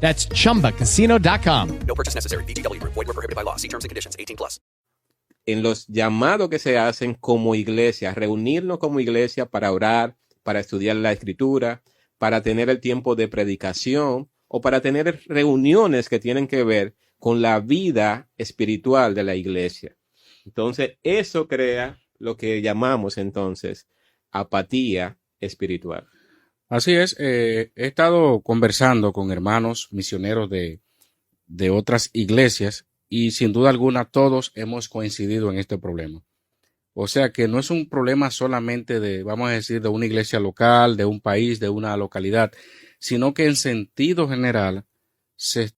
That's chumbacasino.com. No purchase necessary. BGW. Void were prohibited by law. See terms and conditions. 18 plus. en los llamados que se hacen como iglesia, reunirnos como iglesia para orar, para estudiar la escritura, para tener el tiempo de predicación o para tener reuniones que tienen que ver con la vida espiritual de la iglesia. Entonces, eso crea lo que llamamos entonces apatía espiritual. Así es, eh, he estado conversando con hermanos misioneros de, de otras iglesias y sin duda alguna todos hemos coincidido en este problema. O sea que no es un problema solamente de, vamos a decir, de una iglesia local, de un país, de una localidad, sino que en sentido general se